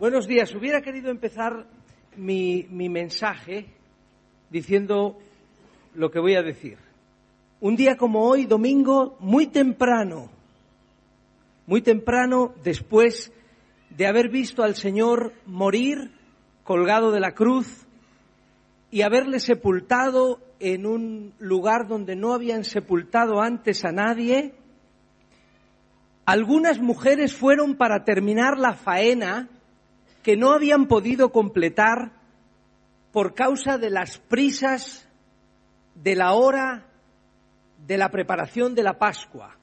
Buenos días. Hubiera querido empezar mi, mi mensaje diciendo lo que voy a decir. Un día como hoy, domingo, muy temprano, muy temprano después de haber visto al Señor morir colgado de la cruz y haberle sepultado en un lugar donde no habían sepultado antes a nadie, algunas mujeres fueron para terminar la faena que no habían podido completar por causa de las prisas de la hora de la preparación de la Pascua.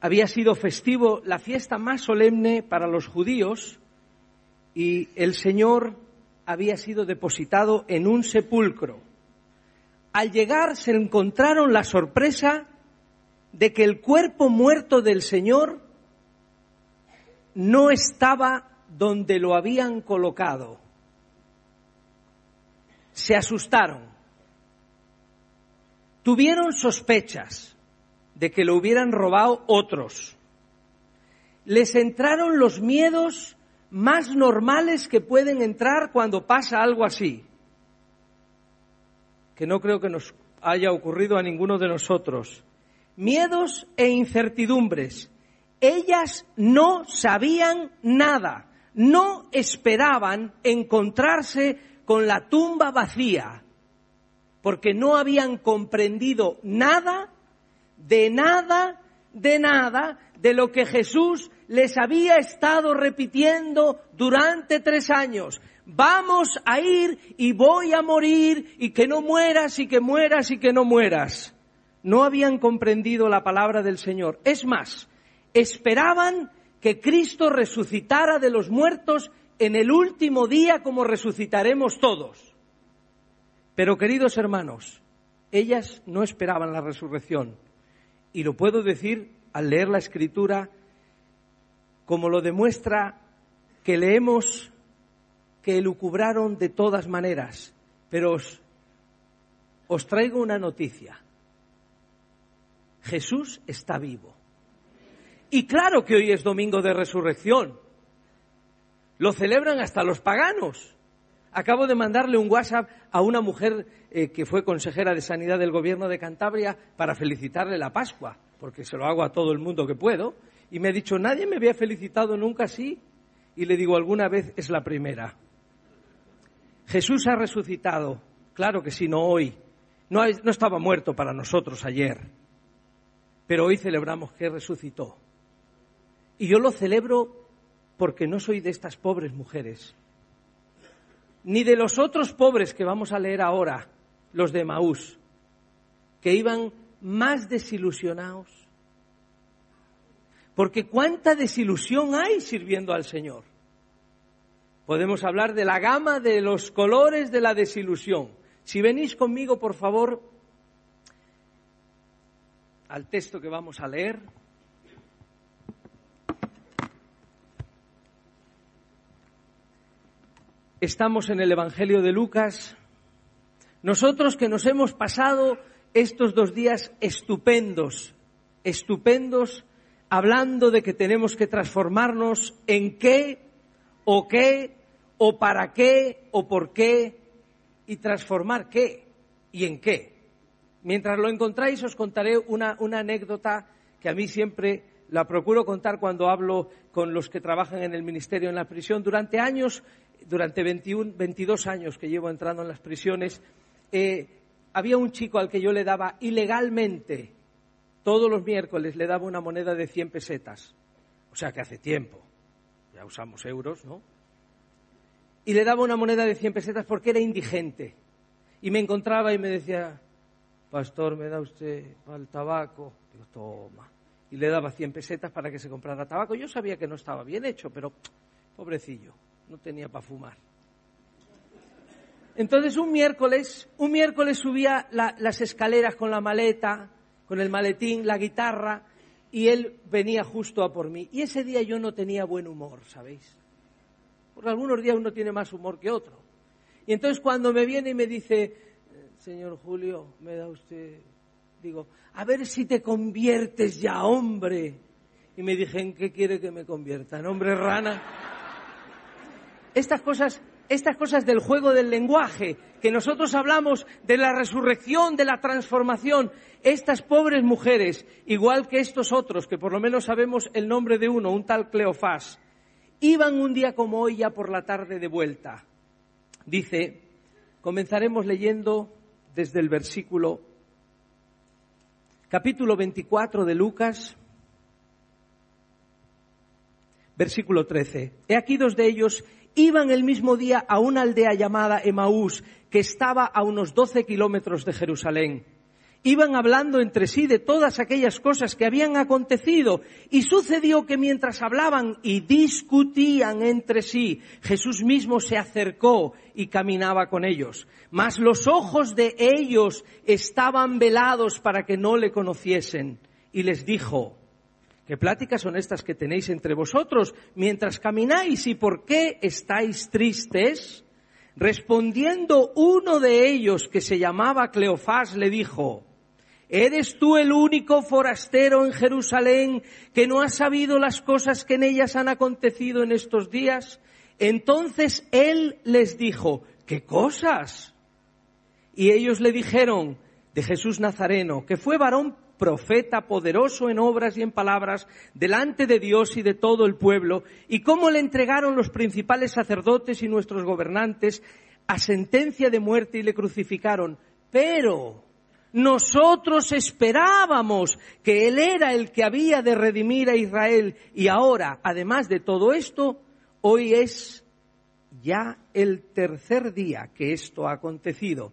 Había sido festivo, la fiesta más solemne para los judíos, y el Señor había sido depositado en un sepulcro. Al llegar se encontraron la sorpresa de que el cuerpo muerto del Señor no estaba donde lo habían colocado. Se asustaron. Tuvieron sospechas de que lo hubieran robado otros. Les entraron los miedos más normales que pueden entrar cuando pasa algo así, que no creo que nos haya ocurrido a ninguno de nosotros. Miedos e incertidumbres. Ellas no sabían nada, no esperaban encontrarse con la tumba vacía, porque no habían comprendido nada, de nada, de nada, de lo que Jesús les había estado repitiendo durante tres años. Vamos a ir y voy a morir y que no mueras y que mueras y que no mueras. No habían comprendido la palabra del Señor. Es más, esperaban que Cristo resucitara de los muertos en el último día como resucitaremos todos. Pero queridos hermanos, ellas no esperaban la resurrección. Y lo puedo decir al leer la escritura como lo demuestra que leemos que elucubraron de todas maneras. Pero os, os traigo una noticia. Jesús está vivo. Y claro que hoy es domingo de resurrección. Lo celebran hasta los paganos. Acabo de mandarle un WhatsApp a una mujer eh, que fue consejera de Sanidad del Gobierno de Cantabria para felicitarle la Pascua, porque se lo hago a todo el mundo que puedo. Y me ha dicho, nadie me había felicitado nunca así. Y le digo, alguna vez es la primera. Jesús ha resucitado. Claro que sí, no hoy. No, no estaba muerto para nosotros ayer. Pero hoy celebramos que resucitó. Y yo lo celebro porque no soy de estas pobres mujeres, ni de los otros pobres que vamos a leer ahora, los de Maús, que iban más desilusionados. Porque cuánta desilusión hay sirviendo al Señor. Podemos hablar de la gama de los colores de la desilusión. Si venís conmigo, por favor, al texto que vamos a leer. Estamos en el Evangelio de Lucas. Nosotros que nos hemos pasado estos dos días estupendos, estupendos, hablando de que tenemos que transformarnos en qué, o qué, o para qué, o por qué, y transformar qué y en qué. Mientras lo encontráis, os contaré una, una anécdota que a mí siempre la procuro contar cuando hablo con los que trabajan en el ministerio en la prisión. Durante años, durante 21, 22 años que llevo entrando en las prisiones, eh, había un chico al que yo le daba ilegalmente, todos los miércoles le daba una moneda de 100 pesetas. O sea que hace tiempo, ya usamos euros, ¿no? Y le daba una moneda de 100 pesetas porque era indigente. Y me encontraba y me decía, pastor, ¿me da usted el tabaco? Digo, toma. Y le daba 100 pesetas para que se comprara tabaco. Yo sabía que no estaba bien hecho, pero pobrecillo, no tenía para fumar. Entonces un miércoles, un miércoles subía las escaleras con la maleta, con el maletín, la guitarra, y él venía justo a por mí. Y ese día yo no tenía buen humor, ¿sabéis? Porque algunos días uno tiene más humor que otro. Y entonces cuando me viene y me dice, señor Julio, me da usted, digo, a ver si te conviertes ya, hombre. Y me dije, ¿en qué quiere que me convierta? ¿En hombre rana? Estas cosas estas cosas del juego del lenguaje, que nosotros hablamos de la resurrección, de la transformación, estas pobres mujeres, igual que estos otros, que por lo menos sabemos el nombre de uno, un tal Cleofás, iban un día como hoy ya por la tarde de vuelta. Dice, comenzaremos leyendo desde el versículo capítulo 24 de Lucas, versículo 13. He aquí dos de ellos iban el mismo día a una aldea llamada Emaús, que estaba a unos doce kilómetros de Jerusalén. Iban hablando entre sí de todas aquellas cosas que habían acontecido y sucedió que mientras hablaban y discutían entre sí, Jesús mismo se acercó y caminaba con ellos. Mas los ojos de ellos estaban velados para que no le conociesen. Y les dijo, ¿Qué pláticas son estas que tenéis entre vosotros mientras camináis y por qué estáis tristes? Respondiendo uno de ellos, que se llamaba Cleofás, le dijo, ¿Eres tú el único forastero en Jerusalén que no ha sabido las cosas que en ellas han acontecido en estos días? Entonces él les dijo, ¿qué cosas? Y ellos le dijeron, de Jesús Nazareno, que fue varón profeta poderoso en obras y en palabras delante de Dios y de todo el pueblo, y cómo le entregaron los principales sacerdotes y nuestros gobernantes a sentencia de muerte y le crucificaron. Pero nosotros esperábamos que Él era el que había de redimir a Israel y ahora, además de todo esto, hoy es ya el tercer día que esto ha acontecido.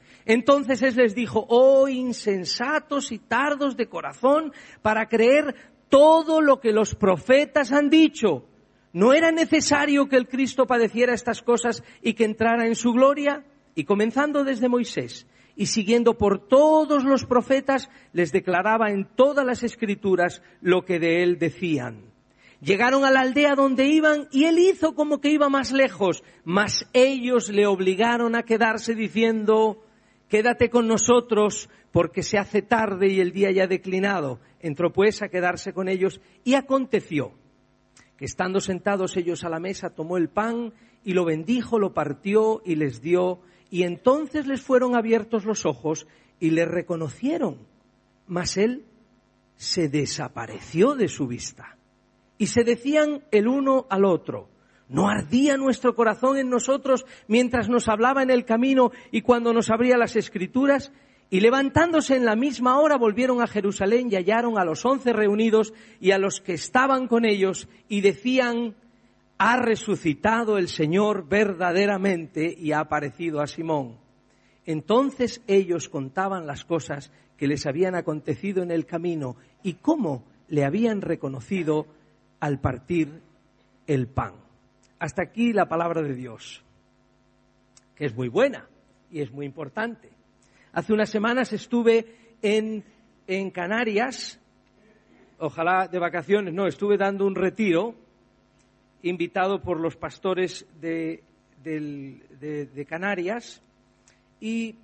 Entonces Él les dijo, oh insensatos y tardos de corazón para creer todo lo que los profetas han dicho. ¿No era necesario que el Cristo padeciera estas cosas y que entrara en su gloria? Y comenzando desde Moisés y siguiendo por todos los profetas, les declaraba en todas las escrituras lo que de él decían. Llegaron a la aldea donde iban y él hizo como que iba más lejos, mas ellos le obligaron a quedarse diciendo, quédate con nosotros porque se hace tarde y el día ya ha declinado. Entró pues a quedarse con ellos y aconteció que estando sentados ellos a la mesa tomó el pan y lo bendijo, lo partió y les dio y entonces les fueron abiertos los ojos y le reconocieron. Mas él se desapareció de su vista. Y se decían el uno al otro, ¿No ardía nuestro corazón en nosotros mientras nos hablaba en el camino y cuando nos abría las escrituras? Y levantándose en la misma hora volvieron a Jerusalén y hallaron a los once reunidos y a los que estaban con ellos y decían, ha resucitado el Señor verdaderamente y ha aparecido a Simón. Entonces ellos contaban las cosas que les habían acontecido en el camino y cómo le habían reconocido al partir el pan. Hasta aquí la palabra de Dios, que es muy buena y es muy importante. Hace unas semanas estuve en, Canarias, ojalá de vacaciones, no, estuve dando un retiro invitado por los pastores de, de Canarias y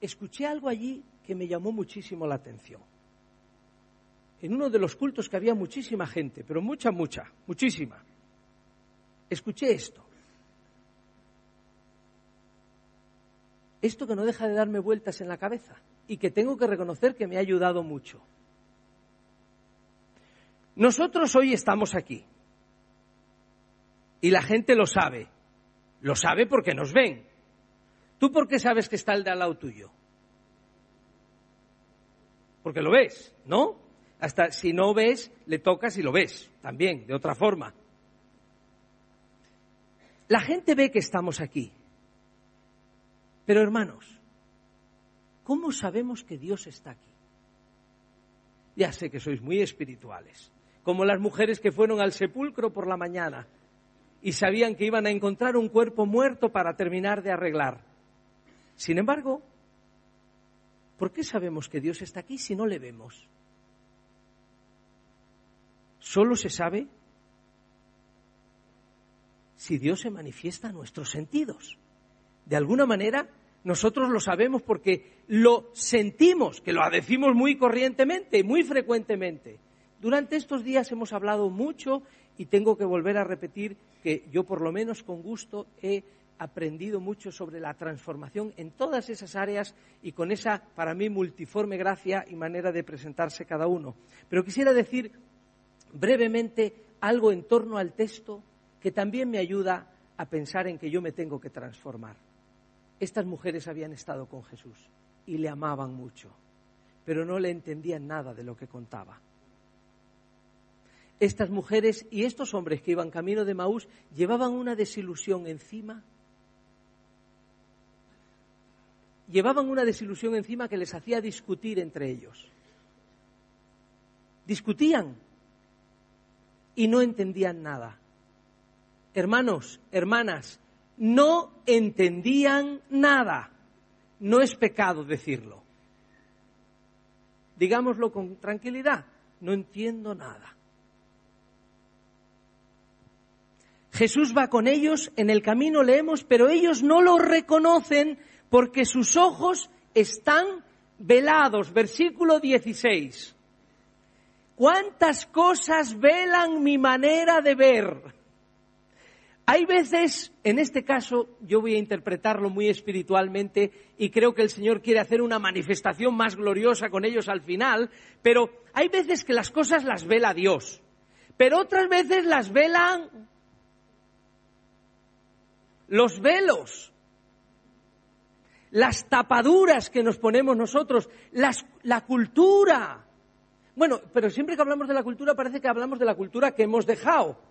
escuché algo allí que me llamó muchísimo la atención. En uno de los cultos que había muchísima gente, pero mucha, mucha, muchísima escuché esto. Esto que no deja de darme vueltas en la cabeza y que tengo que reconocer que me ha ayudado mucho. Nosotros hoy estamos aquí y la gente lo sabe Lo sabe porque nos ven. ¿Tú por qué sabes que está el de al lado tuyo? Porque lo ves, ¿no? Hasta si no ves, le tocas y lo ves, también, de otra forma. La gente ve que estamos aquí. Pero hermanos, ¿cómo sabemos que Dios está aquí? Ya sé que sois muy espirituales, como las mujeres que fueron al sepulcro por la mañana y sabían que iban a encontrar un cuerpo muerto para terminar de arreglar. Sin embargo, ¿por qué sabemos que Dios está aquí si no le vemos? Solo se sabe si Dios se manifiesta a nuestros sentidos. De alguna manera, nosotros lo sabemos porque lo sentimos, que lo decimos muy corrientemente, muy frecuentemente. Durante estos días hemos hablado mucho y tengo que volver a repetir que yo por lo menos con gusto he aprendido mucho sobre la transformación en todas esas áreas y con esa, para mí, multiforme gracia y manera de presentarse cada uno. Pero quisiera decir brevemente algo en torno al texto que también me ayuda a pensar en que yo me tengo que transformar. Estas mujeres habían estado con Jesús y le amaban mucho, pero no le entendían nada de lo que contaba estas mujeres y estos hombres que iban camino de Maús llevaban una desilusión encima. Llevaban una desilusión encima que les hacía discutir entre ellos. Discutían y no entendían nada. Hermanos, hermanas, no entendían nada. No es pecado decirlo. Digámoslo con tranquilidad. No entiendo nada. Jesús va con ellos, en el camino leemos, pero ellos no lo reconocen porque sus ojos están velados. Versículo 16. ¿Cuántas cosas velan mi manera de ver? Hay veces, en este caso, yo voy a interpretarlo muy espiritualmente y creo que el Señor quiere hacer una manifestación más gloriosa con ellos al final, pero hay veces que las cosas las vela Dios, pero otras veces las velan los velos, las tapaduras que nos ponemos nosotros, la cultura. Bueno, pero siempre que hablamos de la cultura parece que hablamos de la cultura que hemos dejado,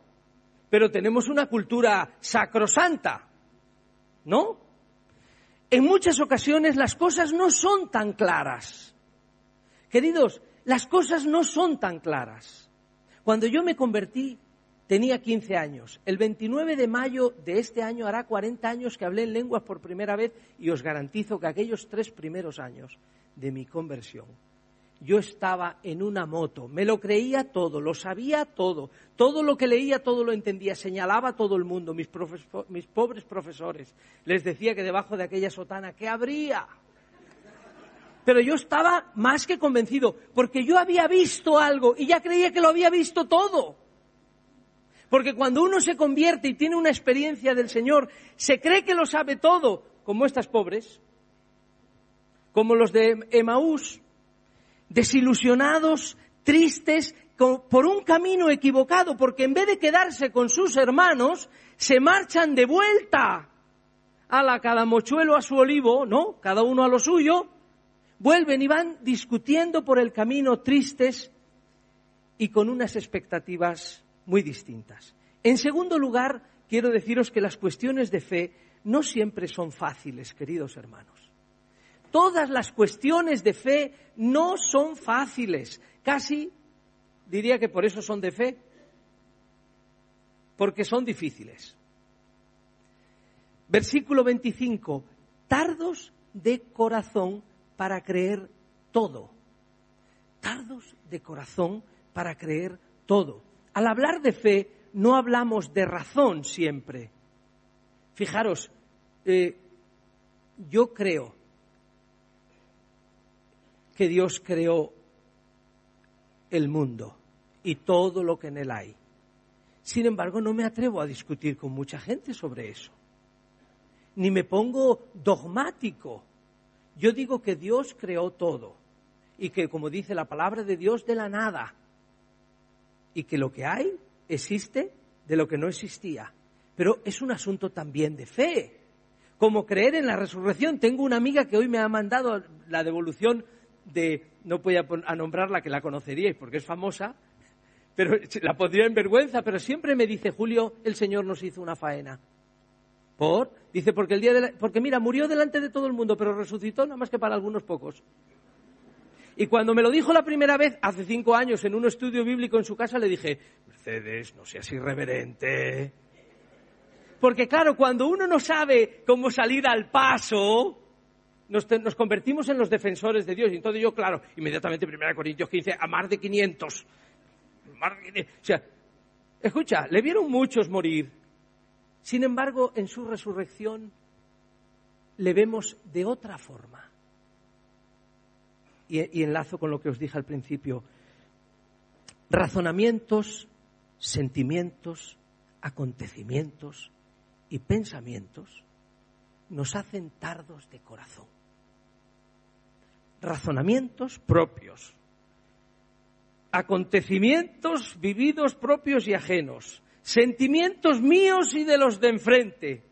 pero tenemos una cultura sacrosanta, ¿no? En muchas ocasiones las cosas no son tan claras. Queridos, las cosas no son tan claras. Cuando yo me convertí, tenía 15 años. El 29 de mayo de este año hará 40 años que hablé en lenguas por primera vez y os garantizo que aquellos tres primeros años de mi conversión, yo estaba en una moto, me lo creía todo, lo sabía todo, todo lo que leía, todo lo entendía, señalaba a todo el mundo, mis, mis pobres profesores, les decía que debajo de aquella sotana, ¿qué habría? Pero yo estaba más que convencido, porque yo había visto algo y ya creía que lo había visto todo. Porque cuando uno se convierte y tiene una experiencia del Señor, se cree que lo sabe todo, como estas pobres, como los de Emaús, desilusionados, tristes, por un camino equivocado, porque en vez de quedarse con sus hermanos, se marchan de vuelta a la cada mochuelo a su olivo, ¿no? Cada uno a lo suyo, vuelven y van discutiendo por el camino tristes y con unas expectativas muy distintas. En segundo lugar, quiero deciros que las cuestiones de fe no siempre son fáciles, queridos hermanos. Todas las cuestiones de fe no son fáciles. Casi diría que por eso son de fe, porque son difíciles. Versículo 25, tardos de corazón para creer todo. Tardos de corazón para creer todo. Al hablar de fe, no hablamos de razón siempre. Fijaros, eh, yo creo que Dios creó el mundo y todo lo que en él hay. Sin embargo, no me atrevo a discutir con mucha gente sobre eso. Ni me pongo dogmático. Yo digo que Dios creó todo y que, como dice la palabra de Dios, de la nada y que lo que hay existe de lo que no existía. Pero es un asunto también de fe, como creer en la resurrección. Tengo una amiga que hoy me ha mandado la devolución de, no voy a, nombrarla que la conoceríais porque es famosa, pero la pondría en vergüenza, pero siempre me dice, Julio, el Señor nos hizo una faena. ¿Por? Dice, porque el día porque mira, murió delante de todo el mundo, pero resucitó nada más que para algunos pocos. Y cuando me lo dijo la primera vez, hace cinco años, en un estudio bíblico en su casa, le dije, Mercedes, no seas irreverente. Porque claro, cuando uno no sabe cómo salir al paso, nos, convertimos en los defensores de Dios. Y entonces yo, claro, inmediatamente 1 Corintios 15, a más de 500. O sea, escucha, le vieron muchos morir. Sin embargo, en su resurrección le vemos de otra forma. Y, y enlazo con lo que os dije al principio. Razonamientos, sentimientos, acontecimientos y pensamientos nos hacen tardos de corazón. Razonamientos propios, acontecimientos vividos propios y ajenos, sentimientos míos y de los de enfrente.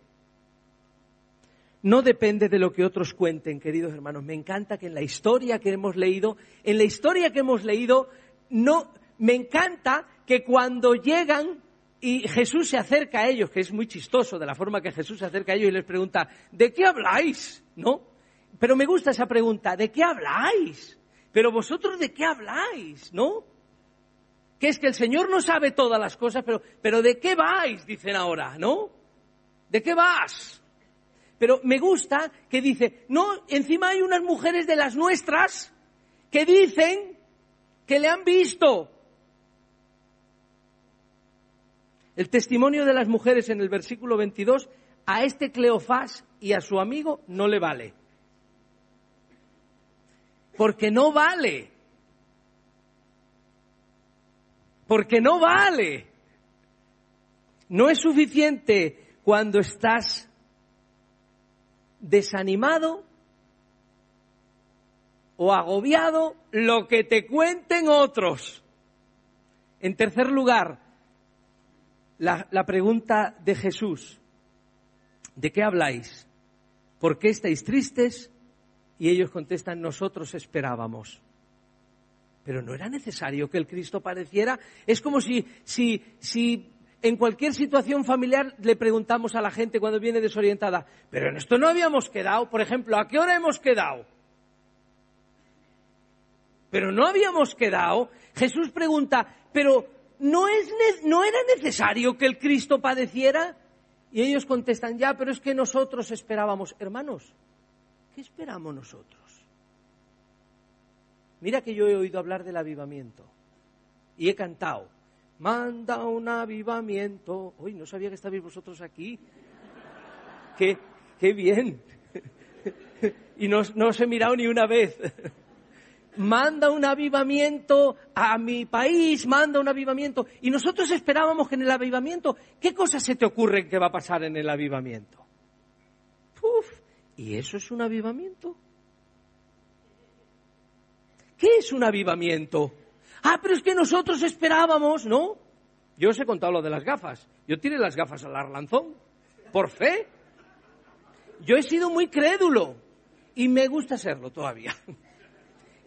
No depende de lo que otros cuenten, queridos hermanos. Me encanta que en la historia que hemos leído, en la historia que hemos leído, no, me encanta que cuando llegan y Jesús se acerca a ellos, que es muy chistoso de la forma que Jesús se acerca a ellos y les pregunta, ¿de qué habláis? ¿No? Pero me gusta esa pregunta, ¿de qué habláis? Pero vosotros de qué habláis, ¿no? Que es que el Señor no sabe todas las cosas, pero, pero ¿de qué vais? Dicen ahora, ¿no? ¿De qué vas? Pero me gusta que dice, no, encima hay unas mujeres de las nuestras que dicen que le han visto, El testimonio de las mujeres en el versículo 22 a este Cleofás y a su amigo no le vale. Porque no vale. Porque no vale. No es suficiente cuando estás desanimado o agobiado lo que te cuenten otros. En tercer lugar, la, pregunta de Jesús, ¿de qué habláis? ¿Por qué estáis tristes? Y ellos contestan, nosotros esperábamos. Pero no era necesario que el Cristo padeciera. Es como si, si, si en cualquier situación familiar le preguntamos a la gente cuando viene desorientada, pero en esto no habíamos quedado, por ejemplo, ¿a qué hora hemos quedado? Pero no habíamos quedado. Jesús pregunta, pero ¿no, es, ¿no era necesario que el Cristo padeciera? Y ellos contestan, ya, pero es que nosotros esperábamos. Hermanos, ¿qué esperamos nosotros? Mira que yo he oído hablar del avivamiento y he cantado, manda un avivamiento. Uy, no sabía que estabais vosotros aquí. Qué, qué bien. y no, no os he mirado ni una vez manda un avivamiento a mi país, manda un avivamiento. Y nosotros esperábamos que en el avivamiento, ¿qué cosas se te ocurren que va a pasar en el avivamiento? Uf, ¿y eso es un avivamiento? ¿Qué es un avivamiento? Ah, pero es que nosotros esperábamos, ¿no? Yo os he contado lo de las gafas. Yo tiré las gafas al arlanzón, por fe. Yo he sido muy crédulo y me gusta serlo todavía.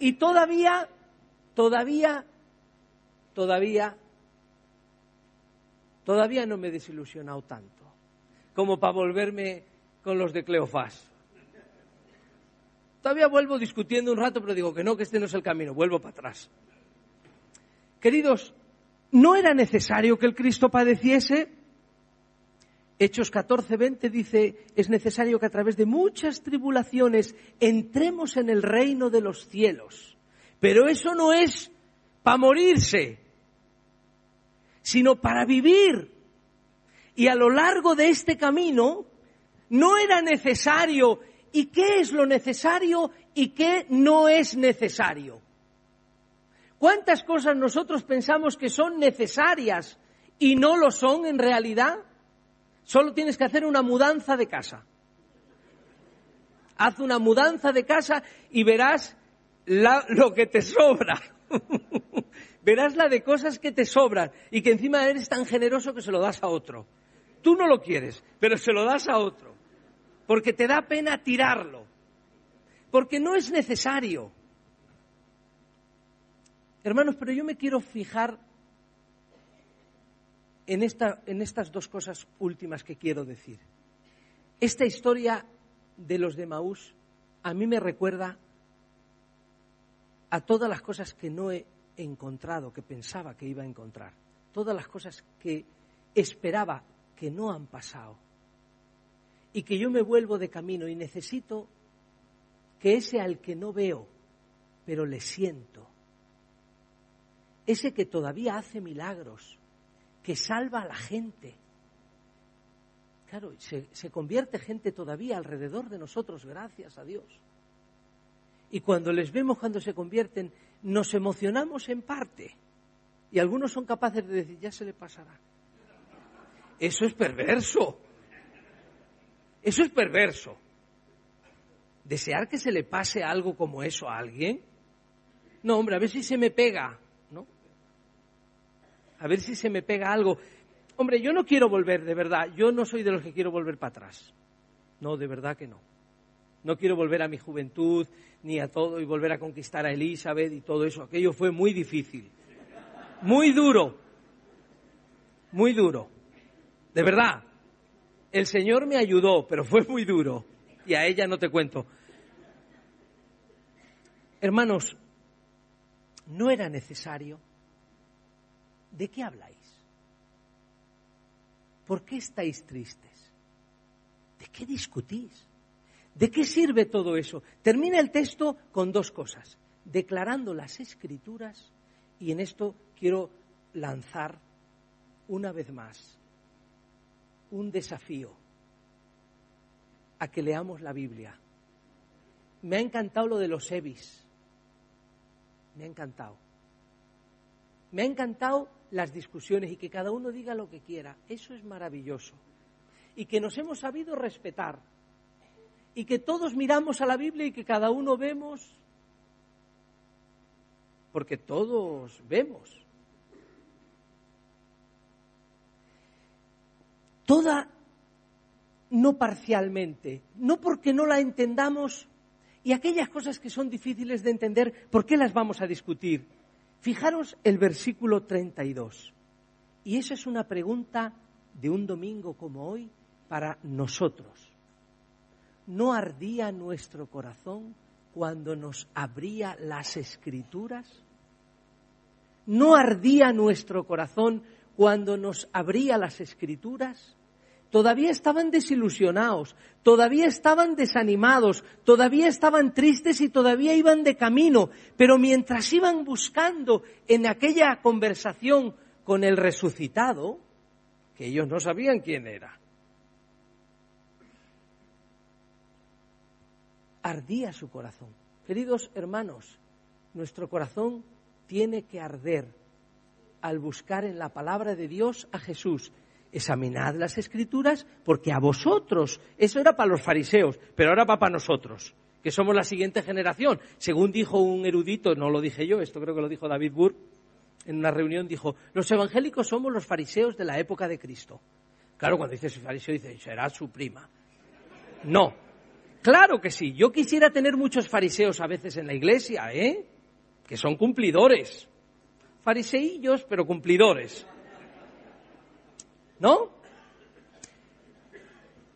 Y todavía, todavía, todavía, todavía no me he desilusionado tanto como para volverme con los de Cleofás. Todavía vuelvo discutiendo un rato, pero digo que no, que este no es el camino, vuelvo para atrás. Queridos, ¿no era necesario que el Cristo padeciese? Hechos 14, 20 dice, es necesario que a través de muchas tribulaciones entremos en el reino de los cielos. Pero eso no es para morirse, sino para vivir. Y a lo largo de este camino no era necesario. ¿Y qué es lo necesario y qué no es necesario? ¿Cuántas cosas nosotros pensamos que son necesarias y no lo son en realidad? Solo tienes que hacer una mudanza de casa. Haz una mudanza de casa y verás lo que te sobra. verás la de cosas que te sobran y que encima eres tan generoso que se lo das a otro. tú no lo quieres, pero se lo das a otro, porque te da pena tirarlo, porque no es necesario. Hermanos, pero yo me quiero fijar en, esta, en estas dos cosas últimas que quiero decir. Esta historia de los de Maús a mí me recuerda a todas las cosas que no he encontrado, que pensaba que iba a encontrar, todas las cosas que esperaba que no han pasado y que yo me vuelvo de camino y necesito que ese al que no veo, pero le siento, ese que todavía hace milagros, que salva a la gente. Claro, se, se, convierte gente todavía alrededor de nosotros, gracias a Dios. Y cuando les vemos cuando se convierten, nos emocionamos en parte. Y algunos son capaces de decir, ya se le pasará. Eso es perverso. Eso es perverso. Desear que se le pase algo como eso a alguien. No, hombre, a ver si se me pega a ver si se me pega algo. Hombre, yo no quiero volver, de verdad, yo no soy de los que quiero volver para atrás. No, de verdad que no. No quiero volver a mi juventud, ni a todo, y volver a conquistar a Elizabeth y todo eso. Aquello fue muy difícil. Muy duro. Muy duro. De verdad. El Señor me ayudó, pero fue muy duro. Y a ella no te cuento. Hermanos, no era necesario ¿de qué habláis? ¿Por qué estáis tristes? ¿De qué discutís? ¿De qué sirve todo eso? Termina el texto con dos cosas, declarando las escrituras y en esto quiero lanzar una vez más un desafío a que leamos la Biblia. Me ha encantado lo de los Evis. Me ha encantado. Me ha encantado las discusiones y que cada uno diga lo que quiera. Eso es maravilloso. Y que nos hemos sabido respetar. Y que todos miramos a la Biblia y que cada uno vemos. Porque todos vemos. Toda, no parcialmente, no porque no la entendamos y aquellas cosas que son difíciles de entender, ¿por qué las vamos a discutir? Fijaros el versículo 32. Y esa es una pregunta de un domingo como hoy para nosotros. ¿No ardía nuestro corazón cuando nos abría las escrituras? ¿No ardía nuestro corazón cuando nos abría las escrituras? Todavía estaban desilusionados, todavía estaban desanimados, todavía estaban tristes y todavía iban de camino, pero mientras iban buscando en aquella conversación con el resucitado, que ellos no sabían quién era, ardía su corazón. Queridos hermanos, nuestro corazón tiene que arder al buscar en la palabra de Dios a Jesús examinad las escrituras porque a vosotros, eso era para los fariseos, pero ahora va para nosotros, que somos la siguiente generación. Según dijo un erudito, no lo dije yo, esto creo que lo dijo David Burke, en una reunión dijo, los evangélicos somos los fariseos de la época de Cristo. Claro, cuando dices fariseo, dice, será su prima. No, claro que sí. Yo quisiera tener muchos fariseos a veces en la iglesia, ¿eh? Que son cumplidores. Fariseillos, pero cumplidores. ¿No?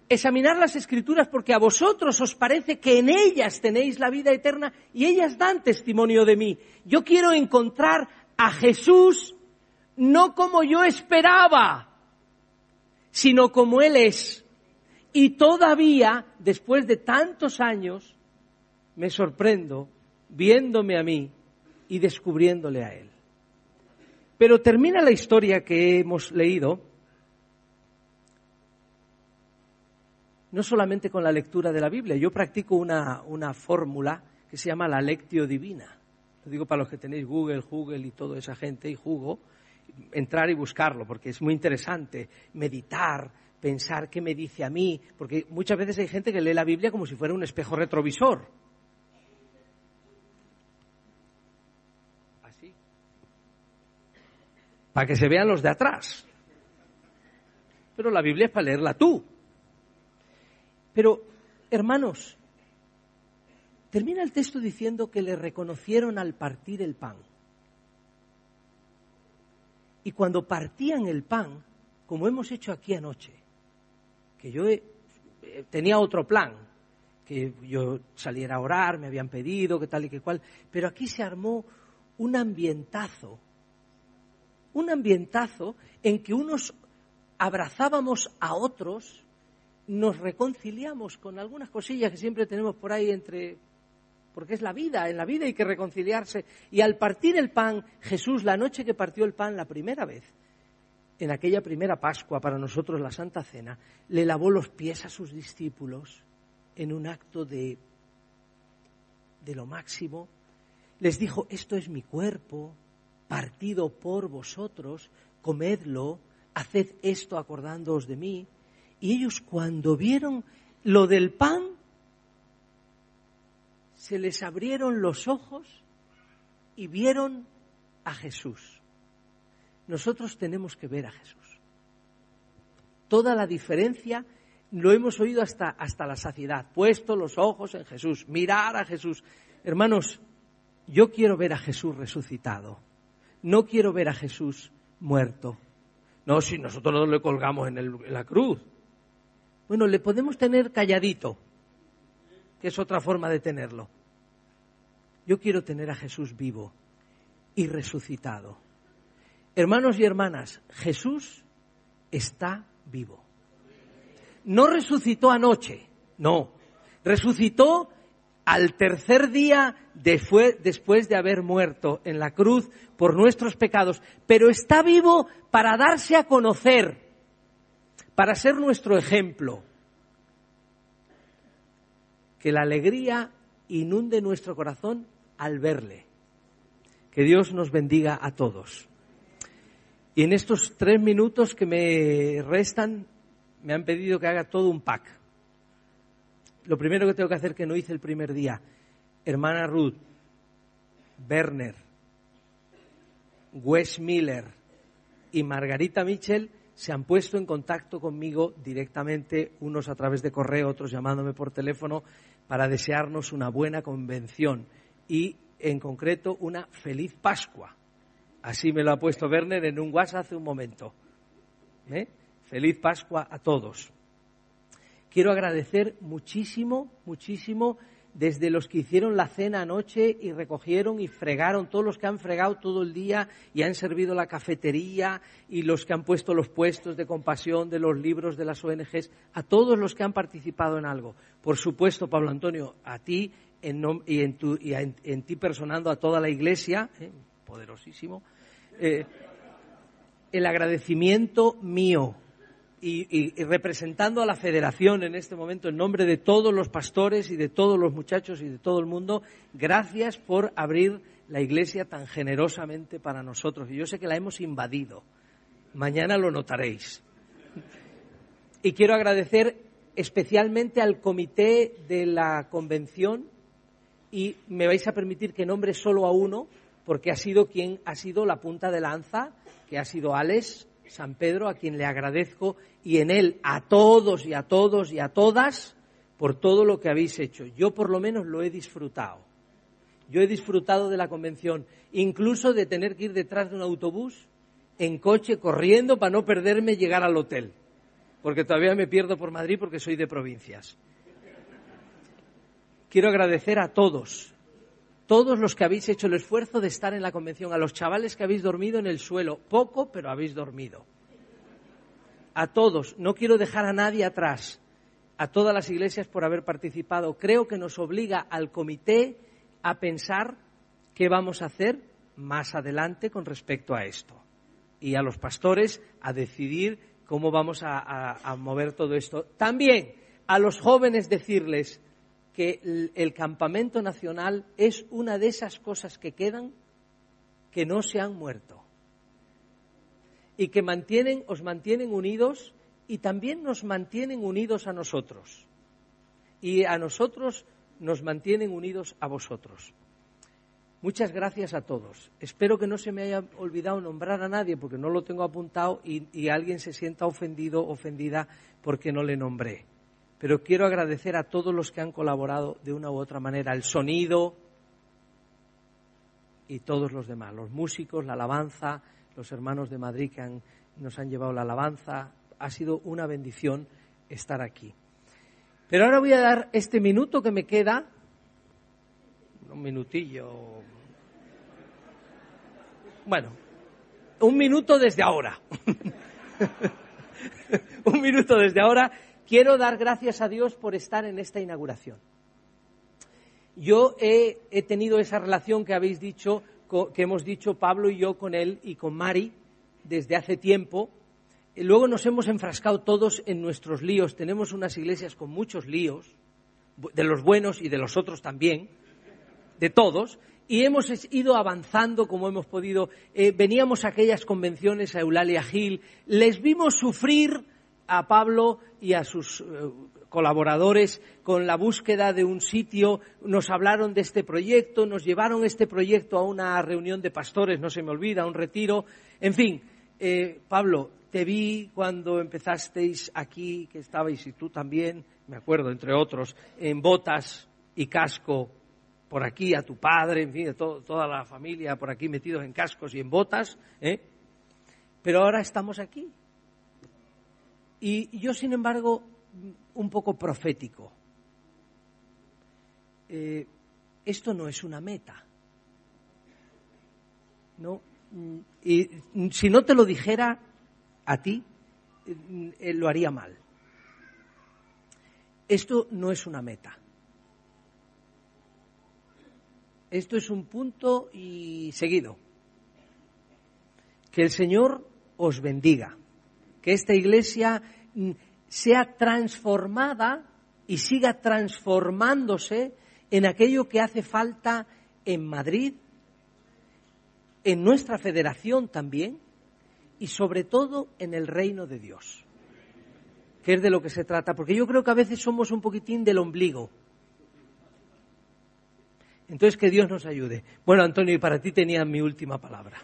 Examinar las escrituras porque a vosotros os parece que en ellas tenéis la vida eterna y ellas dan testimonio de mí. Yo quiero encontrar a Jesús no como yo esperaba, sino como Él es. Y todavía, después de tantos años, me sorprendo viéndome a mí y descubriéndole a Él. Pero termina la historia que hemos leído no solamente con la lectura de la Biblia. Yo practico una, una fórmula que se llama la lectio divina. Lo digo para los que tenéis Google, Google y toda esa gente y jugo, entrar y buscarlo, porque es muy interesante meditar, pensar qué me dice a mí, porque muchas veces hay gente que lee la Biblia como si fuera un espejo retrovisor. Así. Para que se vean los de atrás. pero la Biblia es para leerla tú. Pero, hermanos, termina el texto diciendo que le reconocieron al partir el pan. Y cuando partían el pan, como hemos hecho aquí anoche, que yo tenía otro plan, que yo saliera a orar, me habían pedido, que tal y que cual, pero aquí se armó un ambientazo, un ambientazo en que unos abrazábamos a otros, nos reconciliamos con algunas cosillas que siempre tenemos por ahí entre porque es la vida, en la vida hay que reconciliarse. Y al partir el pan, Jesús, la noche que partió el pan la primera vez, en aquella primera Pascua, para nosotros la Santa Cena, le lavó los pies a sus discípulos en un acto de, de lo máximo. Les dijo, esto es mi cuerpo, partido por vosotros, comedlo, haced esto acordándoos de mí. Y ellos cuando vieron lo del pan, se les abrieron los ojos y vieron a Jesús. Nosotros tenemos que ver a Jesús. Toda la diferencia lo hemos oído hasta, hasta la saciedad. Puesto los ojos en Jesús, mirar a Jesús. Hermanos, yo quiero ver a Jesús resucitado. No quiero ver a Jesús muerto. No, si nosotros no le colgamos en, en la cruz. Bueno, le podemos tener calladito, que es otra forma de tenerlo. Yo quiero tener a Jesús vivo y resucitado. Hermanos y hermanas, Jesús está vivo. No resucitó anoche, no. Resucitó al tercer día después de haber muerto en la cruz por nuestros pecados, pero está vivo para darse a conocer, para ser nuestro ejemplo que la alegría inunde nuestro corazón al verle. Que Dios nos bendiga a todos. Y en estos tres minutos que me restan, me han pedido que haga todo un pack. Lo primero que tengo que hacer que no hice el primer día, hermana Ruth, Werner, Wes Miller y Margarita Mitchell se han puesto en contacto conmigo directamente, unos a través de correo, otros llamándome por teléfono, para desearnos una buena convención y, en concreto, una feliz Pascua. Así me lo ha puesto Werner en un WhatsApp hace un momento. ¿Eh? Feliz Pascua a todos. Quiero agradecer muchísimo, muchísimo desde los que hicieron la cena anoche y recogieron y fregaron, todos los que han fregado todo el día y han servido la cafetería y los que han puesto los puestos de compasión de los libros de las ONGs, a todos los que han participado en algo. Por supuesto, Pablo Antonio, a ti y, en, ti personando a toda la Iglesia, ¿eh? poderosísimo, eh, el agradecimiento mío y, representando a la federación en este momento en nombre de todos los pastores y de todos los muchachos y de todo el mundo, gracias por abrir la iglesia tan generosamente para nosotros. Y yo sé que la hemos invadido. Mañana lo notaréis. Y quiero agradecer especialmente al comité de la convención y me vais a permitir que nombre solo a uno porque ha sido quien ha sido la punta de lanza, que ha sido Alex San Pedro, a quien le agradezco, y en él a todos y a todos y a todas por todo lo que habéis hecho. Yo por lo menos lo he disfrutado. Yo he disfrutado de la convención, incluso de tener que ir detrás de un autobús en coche corriendo para no perderme llegar al hotel, porque todavía me pierdo por Madrid porque soy de provincias. Quiero agradecer a todos, todos los que habéis hecho el esfuerzo de estar en la convención, a los chavales que habéis dormido en el suelo, poco, pero habéis dormido. A todos, no quiero dejar a nadie atrás, a todas las iglesias por haber participado. Creo que nos obliga al comité a pensar qué vamos a hacer más adelante con respecto a esto. Y a los pastores a decidir cómo vamos a, mover todo esto. También a los jóvenes decirles, que el, campamento nacional es una de esas cosas que quedan que no se han muerto y que mantienen, os mantienen unidos y también nos mantienen unidos a nosotros y a nosotros nos mantienen unidos a vosotros. Muchas gracias a todos. Espero que no se me haya olvidado nombrar a nadie porque no lo tengo apuntado y, y alguien se sienta ofendido, ofendida porque no le nombré. Pero quiero agradecer a todos los que han colaborado de una u otra manera, el sonido y todos los demás, los músicos, la alabanza, los hermanos de Madrid que han- nos han llevado la alabanza. Ha sido una bendición estar aquí. Pero ahora voy a dar este minuto que me queda, un minutillo, bueno, un minuto desde ahora. un minuto desde ahora. Quiero dar gracias a Dios por estar en esta inauguración. Yo he, tenido esa relación que habéis dicho, que hemos dicho Pablo y yo con él y con Mari desde hace tiempo. Luego nos hemos enfrascado todos en nuestros líos. Tenemos unas iglesias con muchos líos, de los buenos y de los otros también, de todos, y hemos ido avanzando como hemos podido. Eh, veníamos a aquellas convenciones a Eulalia Gil, les vimos sufrir a Pablo y a sus eh, colaboradores con la búsqueda de un sitio, nos hablaron de este proyecto, nos llevaron este proyecto a una reunión de pastores, no se me olvida, a un retiro, en fin, eh, Pablo, te vi cuando empezasteis aquí, que estabais y tú también, me acuerdo, entre otros, en botas y casco por aquí, a tu padre, en fin, a to- toda la familia por aquí metidos en cascos y en botas, ¿eh? pero ahora estamos aquí. Y yo, sin embargo, un poco profético. Eh, esto no es una meta. ¿no? Y si no te lo dijera a ti, eh, lo haría mal. Esto no es una meta. Esto es un punto y seguido. Que el Señor os bendiga. Que esta iglesia mm, sea transformada y siga transformándose en aquello que hace falta en Madrid, en nuestra federación también y sobre todo en el reino de Dios, que es de lo que se trata, porque yo creo que a veces somos un poquitín del ombligo. Entonces que Dios nos ayude. Bueno, Antonio, y para ti tenía mi última palabra.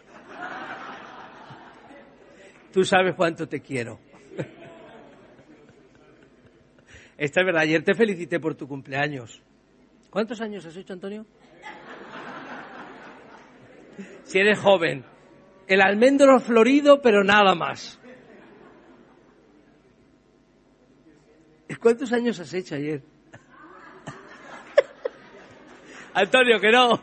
Tú sabes cuánto te quiero. Esta es verdad, ayer te felicité por tu cumpleaños. ¿Cuántos años has hecho, Antonio? Si eres joven. El almendro florido, pero nada más. ¿Cuántos años has hecho ayer? Antonio, que no.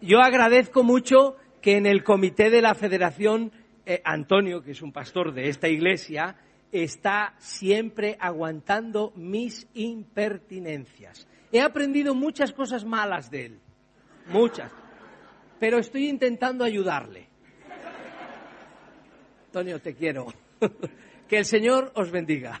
Yo agradezco mucho que en el comité de la federación, eh, Antonio, que es un pastor de esta iglesia, está siempre aguantando mis impertinencias. He aprendido muchas cosas malas de él, muchas, pero estoy intentando ayudarle. Antonio, te quiero. Que el Señor os bendiga.